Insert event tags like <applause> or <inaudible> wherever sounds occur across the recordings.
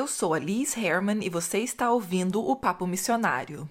Eu sou a Liz Herman e você está ouvindo o Papo Missionário.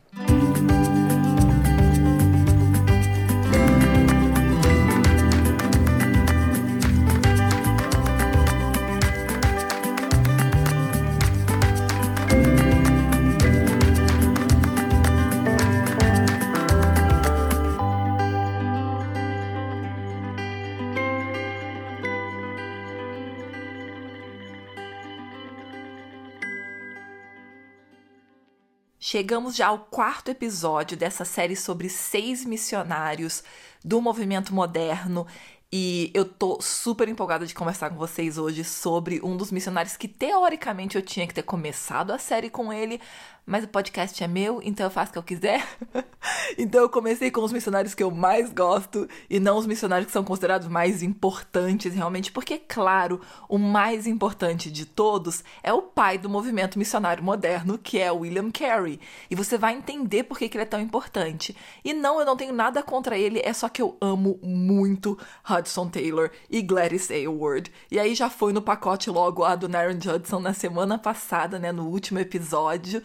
Chegamos já ao quarto episódio dessa série sobre seis missionários do movimento moderno e eu tô super empolgada de conversar com vocês hoje sobre um dos missionários que teoricamente eu tinha que ter começado a série com ele, mas o podcast é meu, então eu faço o que eu quiser. <laughs> então eu comecei com os missionários que eu mais gosto e não os missionários que são considerados mais importantes realmente, porque, claro, o mais importante de todos é o pai do movimento missionário moderno, que é William Carey. E você vai entender por que, que ele é tão importante. E não, eu não tenho nada contra ele, é só que eu amo muito Hudson Taylor e Gladys Aylward. E aí já foi no pacote logo a do Naren Judson na semana passada, né, no último episódio.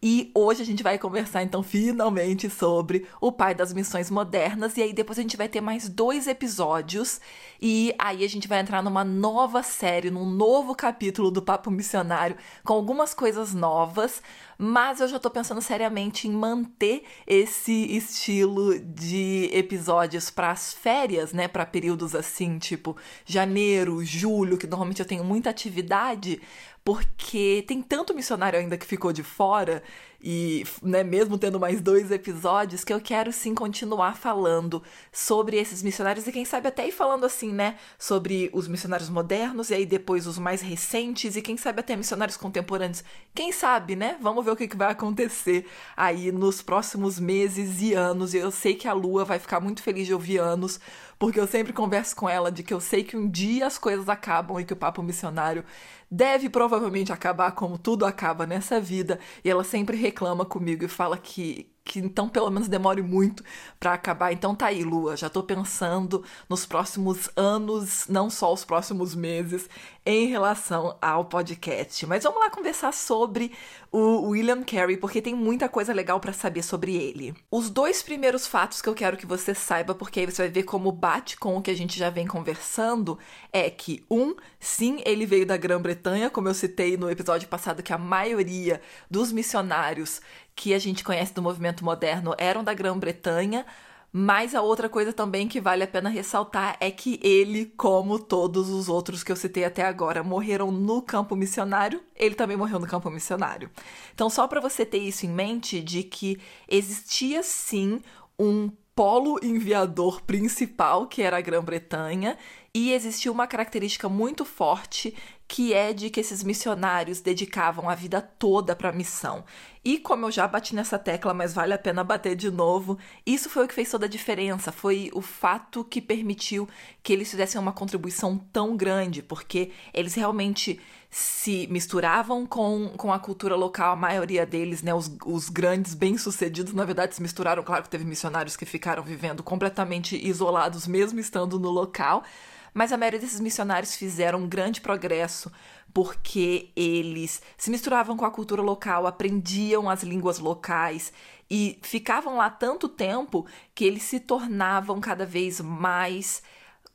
E hoje a gente vai conversar então finalmente sobre o pai das missões modernas. E aí depois a gente vai ter mais dois episódios. E aí a gente vai entrar numa nova série, num novo capítulo do Papo Missionário com algumas coisas novas, mas eu já tô pensando seriamente em manter esse estilo de episódios para as férias, né, para períodos assim, tipo janeiro, julho, que normalmente eu tenho muita atividade, porque tem tanto missionário ainda que ficou de fora e, né, mesmo tendo mais dois episódios, que eu quero sim continuar falando sobre esses missionários e quem sabe até ir falando assim, né, sobre os missionários modernos e aí depois os mais recentes e quem sabe até missionários contemporâneos. Quem sabe, né? Vamos ver o que, que vai acontecer aí nos próximos meses e anos. E eu sei que a Lua vai ficar muito feliz de ouvir anos, porque eu sempre converso com ela de que eu sei que um dia as coisas acabam e que o papo missionário deve provavelmente acabar como tudo acaba nessa vida. E ela sempre reclama comigo e fala que que então pelo menos demore muito para acabar. Então tá aí, Lua, já tô pensando nos próximos anos, não só os próximos meses, em relação ao podcast. Mas vamos lá conversar sobre o William Carey, porque tem muita coisa legal para saber sobre ele. Os dois primeiros fatos que eu quero que você saiba, porque aí você vai ver como bate com o que a gente já vem conversando, é que um, sim, ele veio da Grã-Bretanha, como eu citei no episódio passado que a maioria dos missionários que a gente conhece do movimento moderno eram da Grã-Bretanha, mas a outra coisa também que vale a pena ressaltar é que ele, como todos os outros que eu citei até agora, morreram no campo missionário, ele também morreu no campo missionário. Então, só para você ter isso em mente, de que existia sim um polo enviador principal, que era a Grã-Bretanha, e existia uma característica muito forte que é de que esses missionários dedicavam a vida toda para a missão. E como eu já bati nessa tecla, mas vale a pena bater de novo, isso foi o que fez toda a diferença, foi o fato que permitiu que eles fizessem uma contribuição tão grande, porque eles realmente se misturavam com, com a cultura local, a maioria deles, né, os, os grandes bem-sucedidos, na verdade, se misturaram. Claro que teve missionários que ficaram vivendo completamente isolados, mesmo estando no local, mas a maioria desses missionários fizeram um grande progresso porque eles se misturavam com a cultura local, aprendiam as línguas locais e ficavam lá tanto tempo que eles se tornavam cada vez mais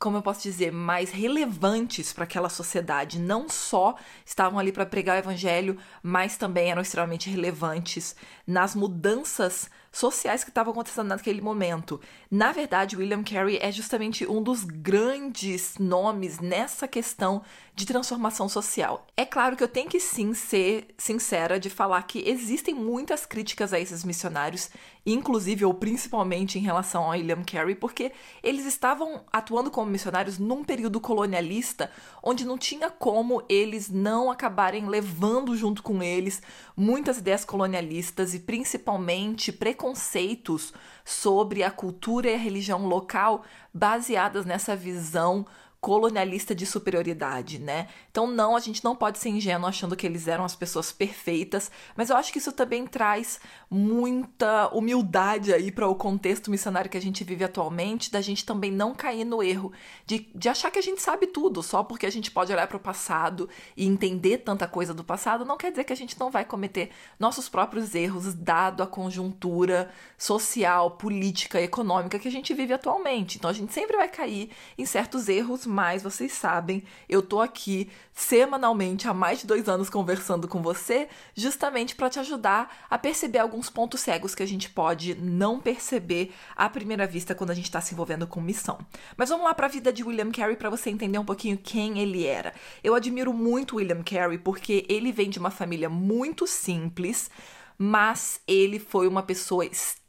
como eu posso dizer, mais relevantes para aquela sociedade. Não só estavam ali para pregar o evangelho, mas também eram extremamente relevantes nas mudanças sociais que estavam acontecendo naquele momento. Na verdade, William Carey é justamente um dos grandes nomes nessa questão de transformação social. É claro que eu tenho que sim ser sincera de falar que existem muitas críticas a esses missionários, inclusive ou principalmente em relação a William Carey, porque eles estavam atuando como missionários num período colonialista onde não tinha como eles não acabarem levando junto com eles muitas ideias colonialistas e principalmente preconceitos sobre a cultura e a religião local baseadas nessa visão colonialista de superioridade, né? Então, não, a gente não pode ser ingênuo achando que eles eram as pessoas perfeitas, mas eu acho que isso também traz muita humildade aí para o contexto missionário que a gente vive atualmente, da gente também não cair no erro de, de achar que a gente sabe tudo, só porque a gente pode olhar para o passado e entender tanta coisa do passado, não quer dizer que a gente não vai cometer nossos próprios erros, dado a conjuntura social, política, econômica que a gente vive atualmente. Então, a gente sempre vai cair em certos erros mas vocês sabem, eu tô aqui semanalmente há mais de dois anos conversando com você, justamente para te ajudar a perceber alguns pontos cegos que a gente pode não perceber à primeira vista quando a gente está se envolvendo com missão. Mas vamos lá para a vida de William Carey para você entender um pouquinho quem ele era. Eu admiro muito William Carey porque ele vem de uma família muito simples, mas ele foi uma pessoa extremamente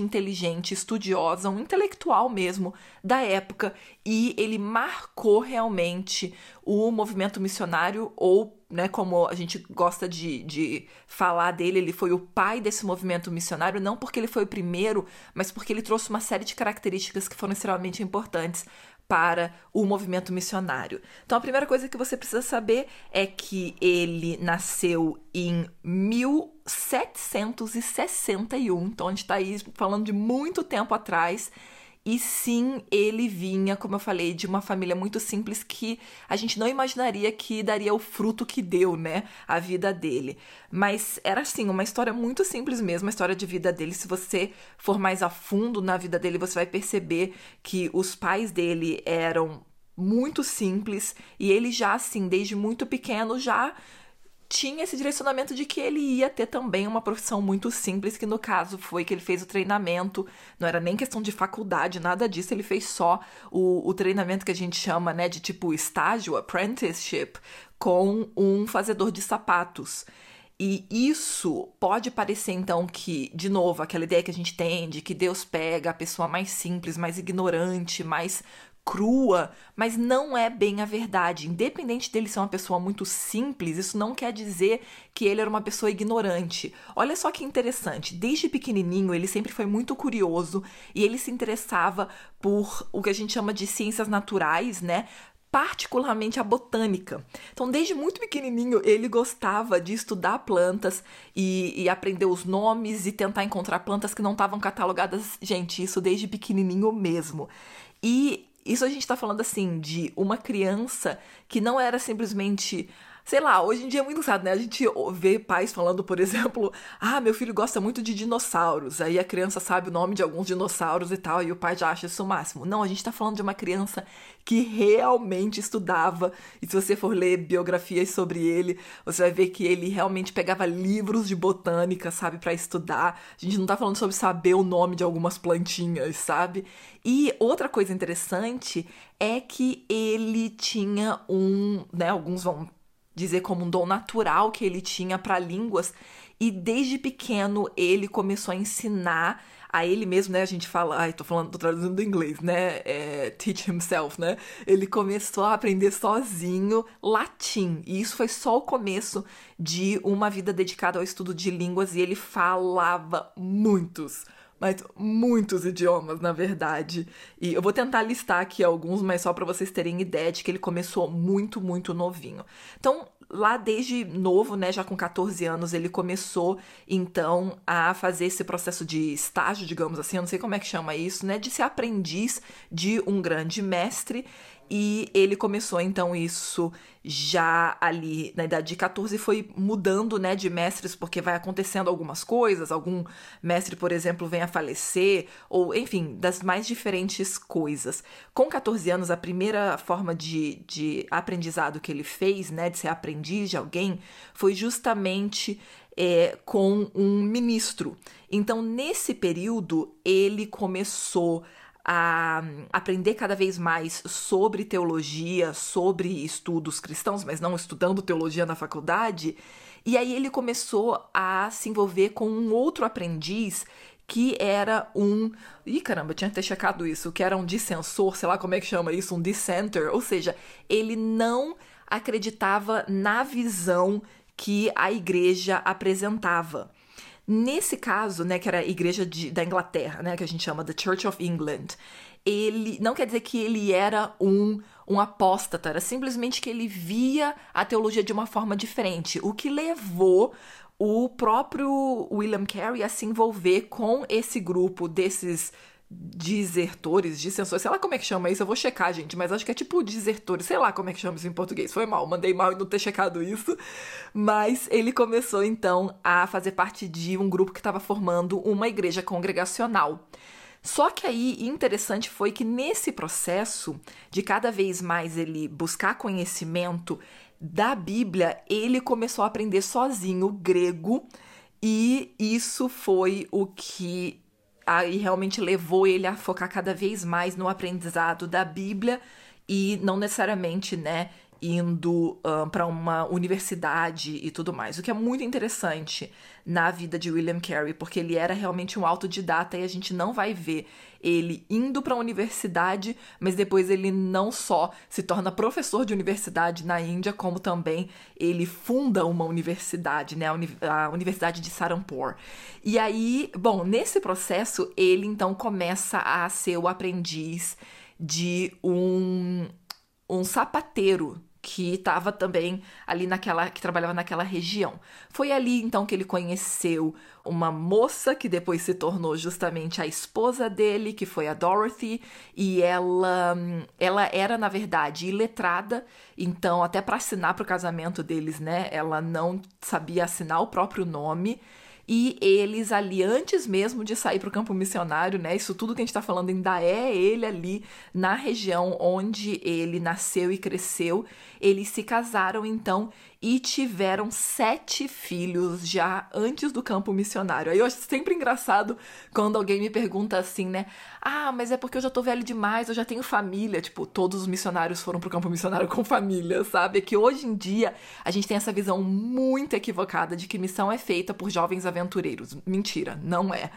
inteligente, estudiosa, um intelectual mesmo da época, e ele marcou realmente o movimento missionário, ou, né, como a gente gosta de, de falar dele, ele foi o pai desse movimento missionário, não porque ele foi o primeiro, mas porque ele trouxe uma série de características que foram extremamente importantes para o movimento missionário. Então, a primeira coisa que você precisa saber é que ele nasceu em 1761, então a gente está aí falando de muito tempo atrás. E sim, ele vinha, como eu falei, de uma família muito simples que a gente não imaginaria que daria o fruto que deu, né? A vida dele. Mas era assim, uma história muito simples mesmo, a história de vida dele. Se você for mais a fundo na vida dele, você vai perceber que os pais dele eram muito simples e ele já assim, desde muito pequeno já tinha esse direcionamento de que ele ia ter também uma profissão muito simples, que no caso foi que ele fez o treinamento, não era nem questão de faculdade, nada disso, ele fez só o, o treinamento que a gente chama, né, de tipo estágio, apprenticeship, com um fazedor de sapatos. E isso pode parecer então que, de novo, aquela ideia que a gente tem de que Deus pega a pessoa mais simples, mais ignorante, mais crua, mas não é bem a verdade. Independente dele ser uma pessoa muito simples, isso não quer dizer que ele era uma pessoa ignorante. Olha só que interessante, desde pequenininho ele sempre foi muito curioso e ele se interessava por o que a gente chama de ciências naturais, né? particularmente a botânica. Então, desde muito pequenininho, ele gostava de estudar plantas e, e, aprender os nomes e tentar encontrar plantas que não estavam catalogadas. Gente, isso desde pequenininho mesmo. E isso a gente tá falando assim de uma criança que não era simplesmente sei lá, hoje em dia é muito usado, né? A gente vê pais falando, por exemplo, <laughs> ah, meu filho gosta muito de dinossauros. Aí a criança sabe o nome de alguns dinossauros e tal, e o pai já acha isso o máximo. Não, a gente tá falando de uma criança que realmente estudava. E se você for ler biografias sobre ele, você vai ver que ele realmente pegava livros de botânica, sabe, para estudar. A gente não tá falando sobre saber o nome de algumas plantinhas, sabe? E outra coisa interessante é que ele tinha um, né, alguns vão dizer como um dom natural que ele tinha para línguas e desde pequeno ele começou a ensinar a ele mesmo, né? A gente fala, ai, tô falando, tô traduzindo do inglês, né? É, teach himself, né? Ele começou a aprender sozinho latim. E isso foi só o começo de uma vida dedicada ao estudo de línguas e ele falava muitos, mas muitos idiomas, na verdade. E eu vou tentar listar aqui alguns, mas só para vocês terem ideia de que ele começou muito, muito novinho. Então, lá desde novo, né, já com 14 anos, ele começou então a fazer esse processo de estágio, digamos assim, eu não sei como é que chama isso, né, de ser aprendiz de um grande mestre. E ele começou então isso já ali na idade de 14 foi mudando, né, de mestres porque vai acontecendo algumas coisas, algum mestre, por exemplo, vem a falecer ou enfim, das mais diferentes coisas. Com 14 anos, a primeira forma de, de aprendizado que ele fez, né, de ser aprendiz de alguém, foi justamente é, com um ministro. Então, nesse período, ele começou a aprender cada vez mais sobre teologia, sobre estudos cristãos, mas não estudando teologia na faculdade. E aí ele começou a se envolver com um outro aprendiz que era um. Ih, caramba, eu tinha que ter checado isso, que era um dissensor, sei lá como é que chama isso, um dissenter. Ou seja, ele não acreditava na visão que a igreja apresentava. Nesse caso, né, que era a igreja de, da Inglaterra, né, que a gente chama The Church of England, ele não quer dizer que ele era um um apóstata, era simplesmente que ele via a teologia de uma forma diferente, o que levou o próprio William Carey a se envolver com esse grupo desses desertores, dissensores, sei lá como é que chama isso, eu vou checar, gente, mas acho que é tipo desertores, sei lá como é que chama isso em português. Foi mal, mandei mal e não ter checado isso. Mas ele começou então a fazer parte de um grupo que estava formando uma igreja congregacional. Só que aí, interessante foi que nesse processo de cada vez mais ele buscar conhecimento da Bíblia, ele começou a aprender sozinho grego e isso foi o que aí realmente levou ele a focar cada vez mais no aprendizado da Bíblia e não necessariamente, né, indo um, para uma universidade e tudo mais. O que é muito interessante na vida de William Carey, porque ele era realmente um autodidata e a gente não vai ver ele indo para a universidade, mas depois ele não só se torna professor de universidade na Índia, como também ele funda uma universidade, né, a, Uni a Universidade de Saranpur. E aí, bom, nesse processo ele então começa a ser o aprendiz de um um sapateiro que estava também ali naquela que trabalhava naquela região. Foi ali então que ele conheceu uma moça que depois se tornou justamente a esposa dele, que foi a Dorothy, e ela ela era na verdade iletrada, então até para assinar para o casamento deles, né, ela não sabia assinar o próprio nome. E eles ali, antes mesmo de sair para o campo missionário, né? Isso tudo que a gente está falando ainda é ele ali na região onde ele nasceu e cresceu. Eles se casaram então e tiveram sete filhos já antes do campo missionário. Aí eu acho sempre engraçado quando alguém me pergunta assim, né? Ah, mas é porque eu já tô velho demais, eu já tenho família. Tipo, todos os missionários foram pro campo missionário <laughs> com família, sabe? É que hoje em dia a gente tem essa visão muito equivocada de que missão é feita por jovens aventureiros. Mentira, não é.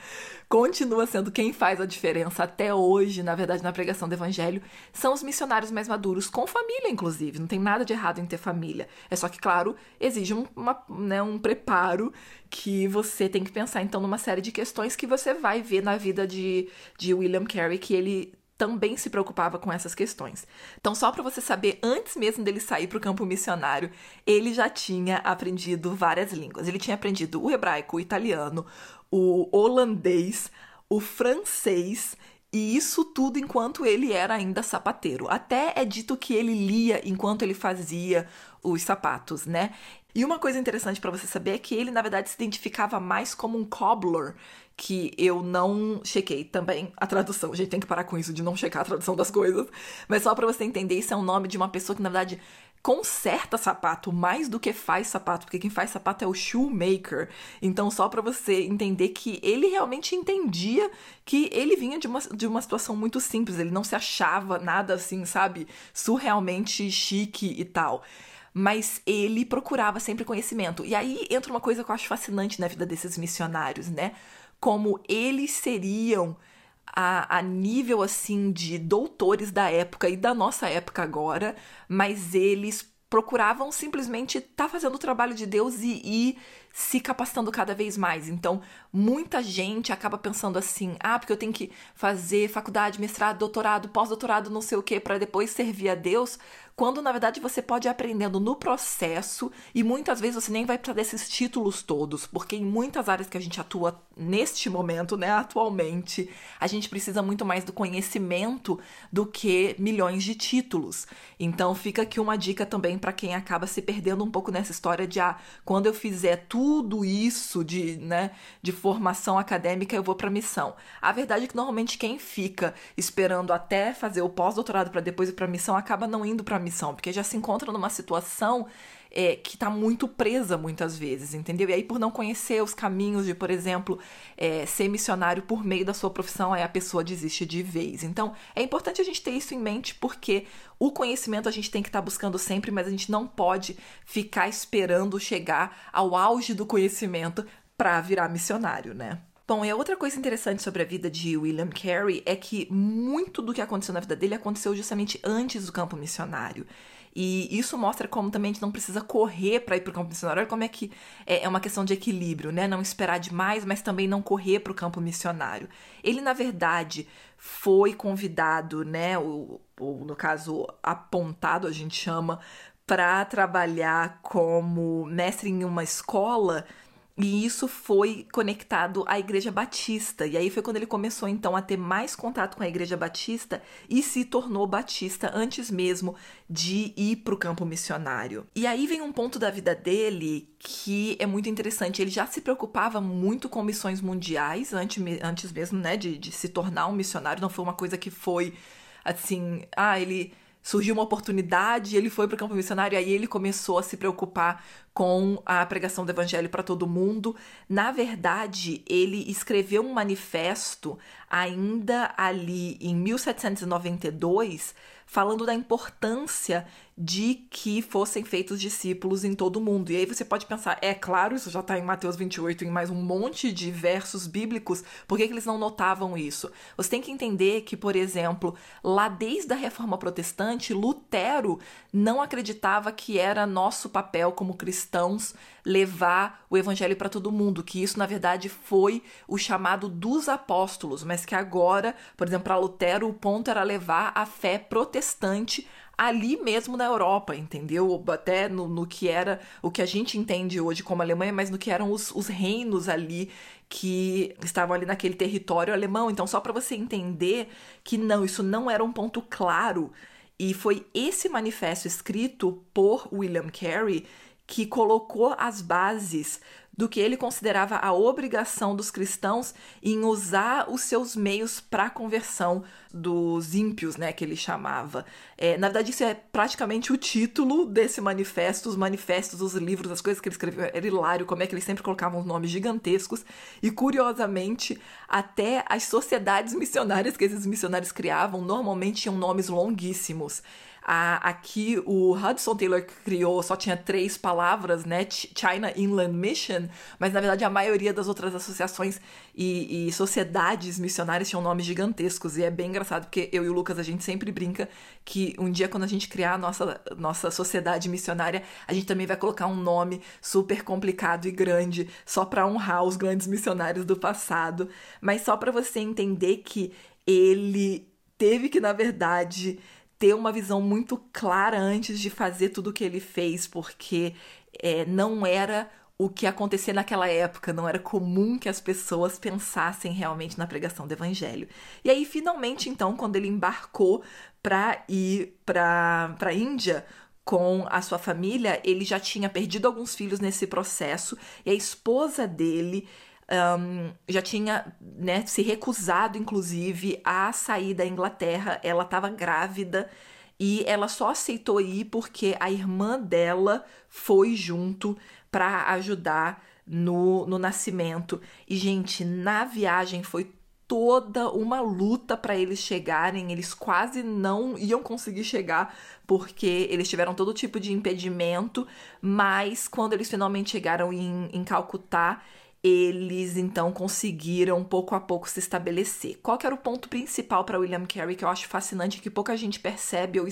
Continua sendo quem faz a diferença até hoje, na verdade, na pregação do evangelho, são os missionários mais maduros, com família, inclusive. Não tem nada de errado em ter família. É só que, claro, claro, exige um, uma, né, um preparo que você tem que pensar, então, numa série de questões que você vai ver na vida de, de William Carey, que ele também se preocupava com essas questões. Então, só para você saber, antes mesmo dele sair para o campo missionário, ele já tinha aprendido várias línguas. Ele tinha aprendido o hebraico, o italiano, o holandês, o francês e isso tudo enquanto ele era ainda sapateiro. Até é dito que ele lia enquanto ele fazia os sapatos, né? E uma coisa interessante para você saber é que ele, na verdade, se identificava mais como um cobbler, que eu não chequei também a tradução. A gente tem que parar com isso de não checar a tradução das coisas. Mas só para você entender, isso é um nome de uma pessoa que, na verdade, conserta sapato mais do que faz sapato, porque quem faz sapato é o shoemaker. Então, só para você entender que ele realmente entendia que ele vinha de uma, de uma situação muito simples, ele não se achava nada assim, sabe, surrealmente chique e tal mas ele procurava sempre conhecimento. E aí entra uma coisa que eu acho fascinante na vida desses missionários, né? Como eles seriam a, a nível assim de doutores da época e da nossa época agora, mas eles procuravam simplesmente estar tá fazendo o trabalho de Deus e ir se capacitando cada vez mais. Então, muita gente acaba pensando assim: ah, porque eu tenho que fazer faculdade, mestrado, doutorado, pós-doutorado, não sei o que, para depois servir a Deus quando na verdade você pode ir aprendendo no processo e muitas vezes você nem vai para desses títulos todos, porque em muitas áreas que a gente atua neste momento, né, atualmente, a gente precisa muito mais do conhecimento do que milhões de títulos. Então fica aqui uma dica também para quem acaba se perdendo um pouco nessa história de ah, quando eu fizer tudo isso de, né, de formação acadêmica, eu vou para missão. A verdade é que normalmente quem fica esperando até fazer o pós-doutorado para depois ir para missão acaba não indo para missão, porque já se encontra numa situação é, que está muito presa muitas vezes, entendeu? E aí, por não conhecer os caminhos de, por exemplo, é, ser missionário por meio da sua profissão, aí a pessoa desiste de vez. Então, é importante a gente ter isso em mente, porque o conhecimento a gente tem que estar tá buscando sempre, mas a gente não pode ficar esperando chegar ao auge do conhecimento para virar missionário, né? Bom, e a outra coisa interessante sobre a vida de William Carey é que muito do que aconteceu na vida dele aconteceu justamente antes do campo missionário. E isso mostra como também a gente não precisa correr para ir para o campo missionário. Olha como é que é, é uma questão de equilíbrio, né? Não esperar demais, mas também não correr para o campo missionário. Ele, na verdade, foi convidado, né? Ou, ou no caso, apontado, a gente chama, para trabalhar como mestre em uma escola e isso foi conectado à Igreja Batista. E aí foi quando ele começou então a ter mais contato com a Igreja Batista e se tornou batista antes mesmo de ir para o campo missionário. E aí vem um ponto da vida dele que é muito interessante. Ele já se preocupava muito com missões mundiais antes, antes mesmo né, de, de se tornar um missionário. Não foi uma coisa que foi assim, ah, ele surgiu uma oportunidade, ele foi para o campo missionário, aí ele começou a se preocupar com a pregação do evangelho para todo mundo. Na verdade, ele escreveu um manifesto ainda ali em 1792 falando da importância de que fossem feitos discípulos em todo o mundo. E aí você pode pensar, é claro, isso já está em Mateus 28 em mais um monte de versos bíblicos, por que, que eles não notavam isso? Você tem que entender que, por exemplo, lá desde a Reforma Protestante, Lutero não acreditava que era nosso papel como cristãos levar o evangelho para todo mundo, que isso na verdade foi o chamado dos apóstolos, mas que agora, por exemplo, para Lutero o ponto era levar a fé protestante ali mesmo na Europa, entendeu? Até no, no, que era o que a gente entende hoje como Alemanha, mas no que eram os, os reinos ali que estavam ali naquele território alemão. Então, só para você entender que não, isso não era um ponto claro. E foi esse manifesto escrito por William Carey que colocou as bases do que ele considerava a obrigação dos cristãos em usar os seus meios para a conversão dos ímpios, né, que ele chamava. É, na verdade, isso é praticamente o título desse manifesto, os manifestos, os livros, as coisas que ele escreveu. Era hilário como é que eles sempre colocavam nomes gigantescos e, curiosamente, até as sociedades missionárias que esses missionários criavam normalmente tinham nomes longuíssimos. A, aqui o Hudson Taylor criou só tinha três palavras, né? China Inland Mission, mas na verdade a maioria das outras associações e, e, sociedades missionárias tinham nomes gigantescos. E é bem engraçado porque eu e o Lucas a gente sempre brinca que um dia quando a gente criar a nossa, nossa sociedade missionária, a gente também vai colocar um nome super complicado e grande só para honrar os grandes missionários do passado. Mas só para você entender que ele teve que, na verdade, ter uma visão muito clara antes de fazer tudo o que ele fez, porque é, não era o que acontecia naquela época, não era comum que as pessoas pensassem realmente na pregação do evangelho. E aí, finalmente, então, quando ele embarcou para ir para a Índia com a sua família, ele já tinha perdido alguns filhos nesse processo, e a esposa dele um, já tinha né, se recusado, inclusive, a sair da Inglaterra. Ela estava grávida e ela só aceitou ir porque a irmã dela foi junto para ajudar no, no nascimento. E, gente, na viagem foi toda uma luta para eles chegarem. Eles quase não iam conseguir chegar porque eles tiveram todo tipo de impedimento. Mas quando eles finalmente chegaram em, em Calcutá, eles então conseguiram pouco a pouco se estabelecer. Qual que era o ponto principal para William Carey que eu acho fascinante que pouca gente percebe ou,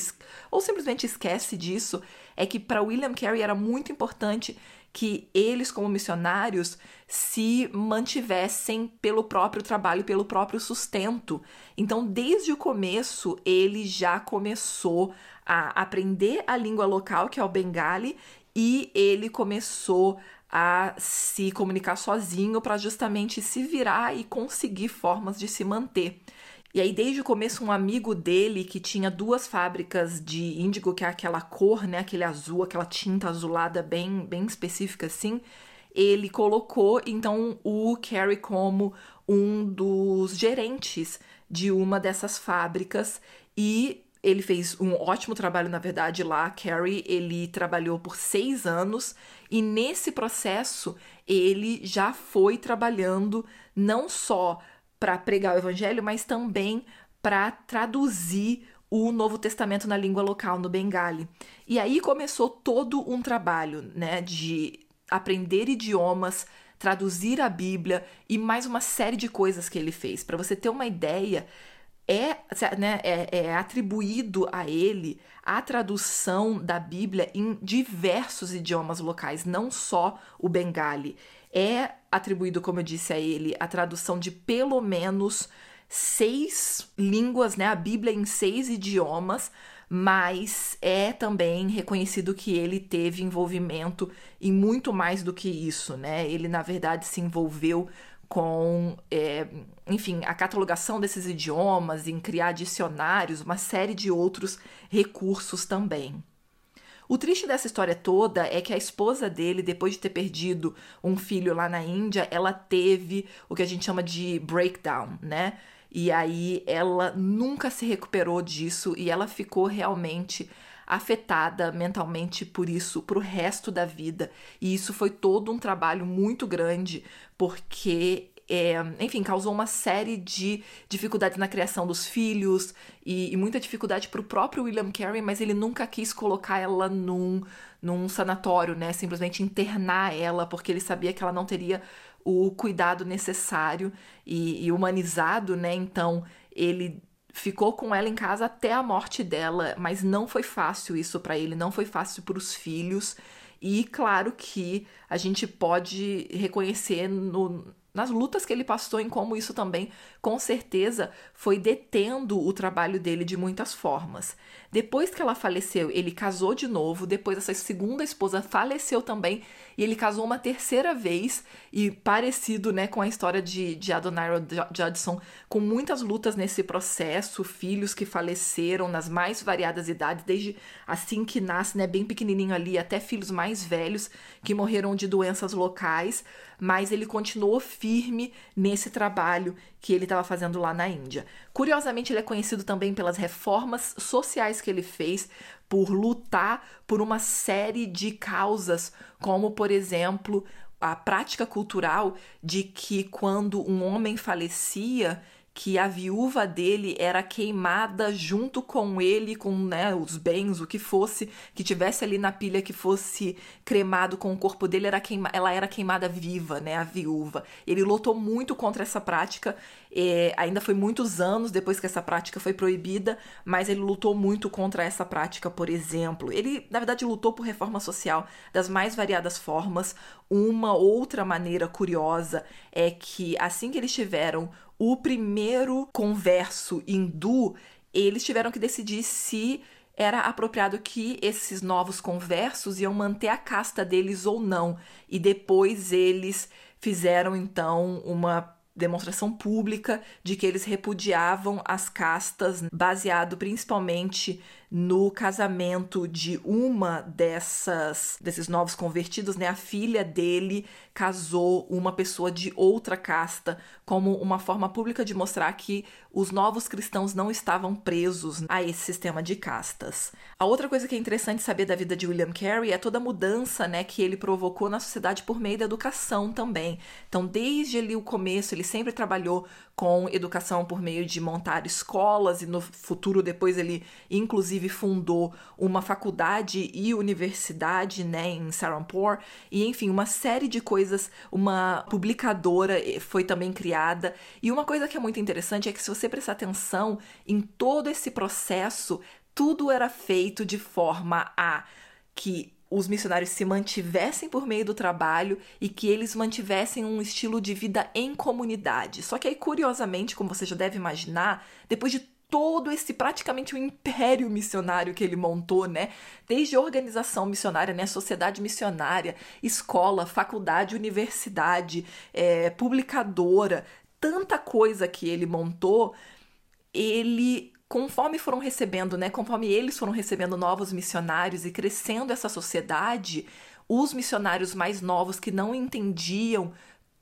ou simplesmente esquece disso é que para William Carey era muito importante que eles como missionários se mantivessem pelo próprio trabalho, pelo próprio sustento. Então, desde o começo, ele já começou a aprender a língua local, que é o bengali, e ele começou a se comunicar sozinho para justamente se virar e conseguir formas de se manter. E aí, desde o começo, um amigo dele que tinha duas fábricas de índigo, que é aquela cor, né? Aquele azul, aquela tinta azulada bem, bem específica assim. Ele colocou então o Carrie como um dos gerentes de uma dessas fábricas e ele fez um ótimo trabalho, na verdade, lá. Carrie, ele trabalhou por seis anos e nesse processo ele já foi trabalhando não só para pregar o evangelho, mas também para traduzir o Novo Testamento na língua local, no Bengali. E aí começou todo um trabalho, né, de aprender idiomas, traduzir a Bíblia e mais uma série de coisas que ele fez. Para você ter uma ideia, é, né, é, é atribuído a ele a tradução da Bíblia em diversos idiomas locais, não só o bengali. É atribuído, como eu disse a ele, a tradução de pelo menos seis línguas, né? A Bíblia em seis idiomas, mas é também reconhecido que ele teve envolvimento em muito mais do que isso, né? Ele, na verdade, se envolveu com, é, enfim, a catalogação desses idiomas, em criar dicionários, uma série de outros recursos também. O triste dessa história toda é que a esposa dele, depois de ter perdido um filho lá na Índia, ela teve o que a gente chama de breakdown, né? E aí ela nunca se recuperou disso e ela ficou realmente afetada mentalmente por isso pro resto da vida. E isso foi todo um trabalho muito grande, porque é, enfim, causou uma série de dificuldades na criação dos filhos e, e muita dificuldade para o próprio William Carey, mas ele nunca quis colocar ela num, num sanatório, né? Simplesmente internar ela, porque ele sabia que ela não teria o cuidado necessário e, e humanizado, né? Então ele ficou com ela em casa até a morte dela, mas não foi fácil isso para ele, não foi fácil para os filhos. E claro que a gente pode reconhecer no, nas lutas que ele passou, em como isso também, com certeza, foi detendo o trabalho dele de muitas formas. Depois que ela faleceu, ele casou de novo, depois essa segunda esposa faleceu também, e ele casou uma terceira vez, e parecido né, com a história de, de Adoniram Judson, com muitas lutas nesse processo, filhos que faleceram nas mais variadas idades, desde assim que nasce, né, bem pequenininho ali, até filhos mais velhos que morreram de doenças locais, mas ele continuou firme nesse trabalho que ele estava fazendo lá na Índia. Curiosamente, ele é conhecido também pelas reformas sociais que ele fez, por lutar por uma série de causas, como, por exemplo, a prática cultural de que quando um homem falecia, que a viúva dele era queimada junto com ele, com né, os bens, o que fosse, que tivesse ali na pilha que fosse cremado com o corpo dele, era queima, ela era queimada viva, né, a viúva. Ele lutou muito contra essa prática, ainda foi muitos anos depois que essa prática foi proibida, mas ele lutou muito contra essa prática, por exemplo. Ele, na verdade, lutou por reforma social das mais variadas formas. Uma outra maneira curiosa é que assim que eles tiveram o primeiro converso hindu, eles tiveram que decidir se era apropriado que esses novos conversos iam manter a casta deles ou não. E depois eles fizeram então uma demonstração pública de que eles repudiavam as castas, baseado principalmente no casamento de uma dessas desses novos convertidos, né? A filha dele casou uma pessoa de outra casta como uma forma pública de mostrar que os novos cristãos não estavam presos a esse sistema de castas. A outra coisa que é interessante saber da vida de William Carey é toda a mudança, né, que ele provocou na sociedade por meio da educação também. Então, desde ali o começo, ele sempre trabalhou com educação por meio de montar escolas e no futuro depois ele inclusive fundou uma faculdade e universidade, né, em Saranpur e enfim, uma série de coisas, uma publicadora foi também criada. E uma coisa que é muito interessante é que se você prestar atenção em todo esse processo, tudo era feito de forma a que os missionários se mantivessem por meio do trabalho e que eles mantivessem um estilo de vida em comunidade. Só que aí, curiosamente, como você já deve imaginar, depois de todo esse praticamente o um império missionário que ele montou, né? Desde organização missionária, né? Sociedade missionária, escola, faculdade, universidade, é, publicadora, tanta coisa que ele montou, ele conforme foram recebendo, né, conforme eles foram recebendo novos missionários e crescendo essa sociedade, os missionários mais novos que não entendiam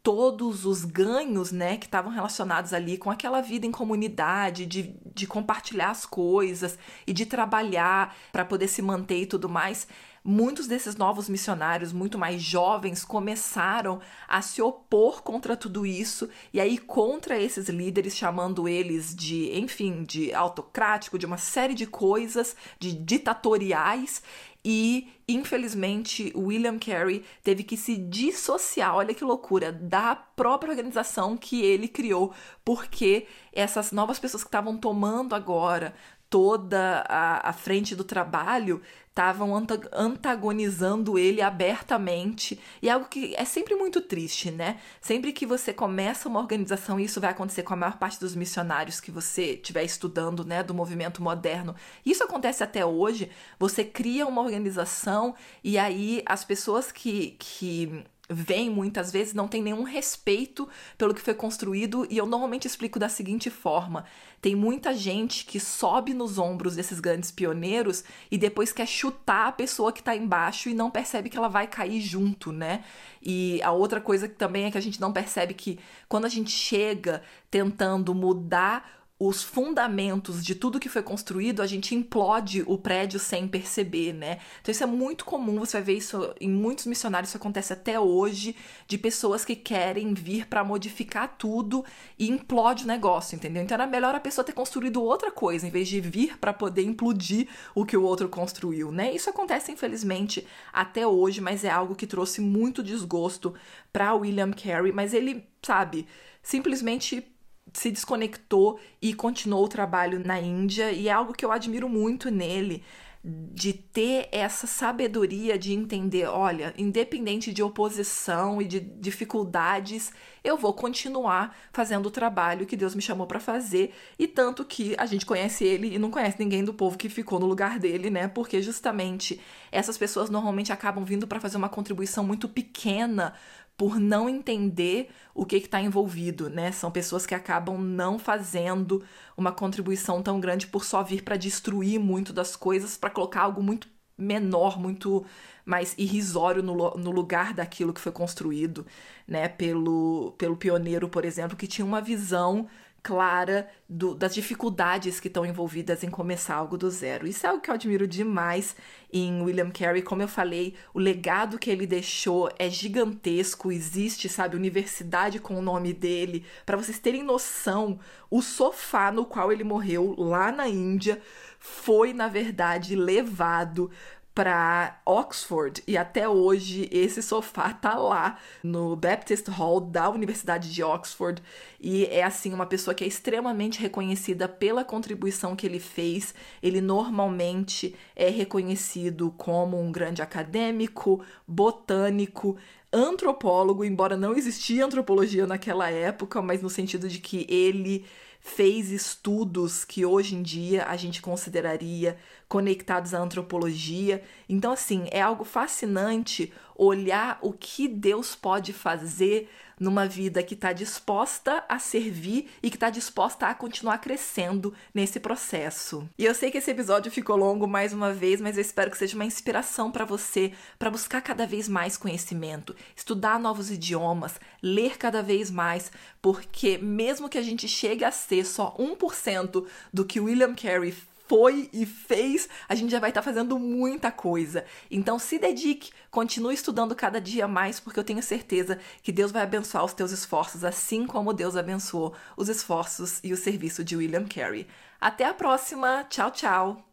todos os ganhos, né, que estavam relacionados ali com aquela vida em comunidade, de, de compartilhar as coisas e de trabalhar para poder se manter e tudo mais, muitos desses novos missionários, muito mais jovens, começaram a se opor contra tudo isso e aí contra esses líderes, chamando eles de, enfim, de autocrático, de uma série de coisas, de ditatoriais. E, infelizmente, William Carey teve que se dissociar, olha que loucura, da própria organização que ele criou, porque essas novas pessoas que estavam tomando agora toda a, a frente do trabalho estavam antagonizando ele abertamente. E é algo que é sempre muito triste, né? Sempre que você começa uma organização, e isso vai acontecer com a maior parte dos missionários que você estiver estudando, né, do movimento moderno. Isso acontece até hoje. Você cria uma organização e aí as pessoas que, que vem muitas vezes não tem nenhum respeito pelo que foi construído e eu normalmente explico da seguinte forma: tem muita gente que sobe nos ombros desses grandes pioneiros e depois quer chutar a pessoa que está embaixo e não percebe que ela vai cair junto, né? E a outra coisa também é que a gente não percebe que quando a gente chega tentando mudar os fundamentos de tudo que foi construído, a gente implode o prédio sem perceber, né? Então isso é muito comum, você vai ver isso em muitos missionários, isso acontece até hoje, de pessoas que querem vir para modificar tudo e implode o negócio, entendeu? Então era melhor a pessoa ter construído outra coisa, em vez de vir para poder implodir o que o outro construiu, né? Isso acontece, infelizmente, até hoje, mas é algo que trouxe muito desgosto para William Carey, mas ele, sabe, simplesmente se desconectou e continuou o trabalho na Índia, e é algo que eu admiro muito nele, de ter essa sabedoria de entender, olha, independente de oposição e de dificuldades, eu vou continuar fazendo o trabalho que Deus me chamou para fazer, e tanto que a gente conhece ele e não conhece ninguém do povo que ficou no lugar dele, né? Porque justamente essas pessoas normalmente acabam vindo para fazer uma contribuição muito pequena por não entender o que está envolvido, né? São pessoas que acabam não fazendo uma contribuição tão grande por só vir para destruir muito das coisas, para colocar algo muito menor, muito mais irrisório no, no lugar daquilo que foi construído, né? Pelo, pelo pioneiro, por exemplo, que tinha uma visão clara do, das dificuldades que estão envolvidas em começar algo do zero. Isso é algo que eu admiro demais em William Carey. Como eu falei, o legado que ele deixou é gigantesco. Existe, sabe, universidade com o nome dele. Para vocês terem noção, o sofá no qual ele morreu lá na Índia foi, na verdade, levado para Oxford e até hoje esse sofá tá lá no Baptist Hall da Universidade de Oxford e é assim uma pessoa que é extremamente reconhecida pela contribuição que ele fez. Ele normalmente é reconhecido como um grande acadêmico, botânico, antropólogo, embora não existia antropologia naquela época, mas no sentido de que ele fez estudos que hoje em dia a gente consideraria conectados à antropologia. Então, assim, é algo fascinante olhar o que Deus pode fazer numa vida que está disposta a servir e que está disposta a continuar crescendo nesse processo. E eu sei que esse episódio ficou longo mais uma vez, mas eu espero que seja uma inspiração para você para buscar cada vez mais conhecimento, estudar novos idiomas, ler cada vez mais, porque mesmo que a gente chegue a ser só 1% do que William Carey foi e fez, a gente já vai estar tá fazendo muita coisa. Então se dedique, continue estudando cada dia mais, porque eu tenho certeza que Deus vai abençoar os teus esforços, assim como Deus abençoou os esforços e o serviço de William Carey. Até a próxima, tchau, tchau!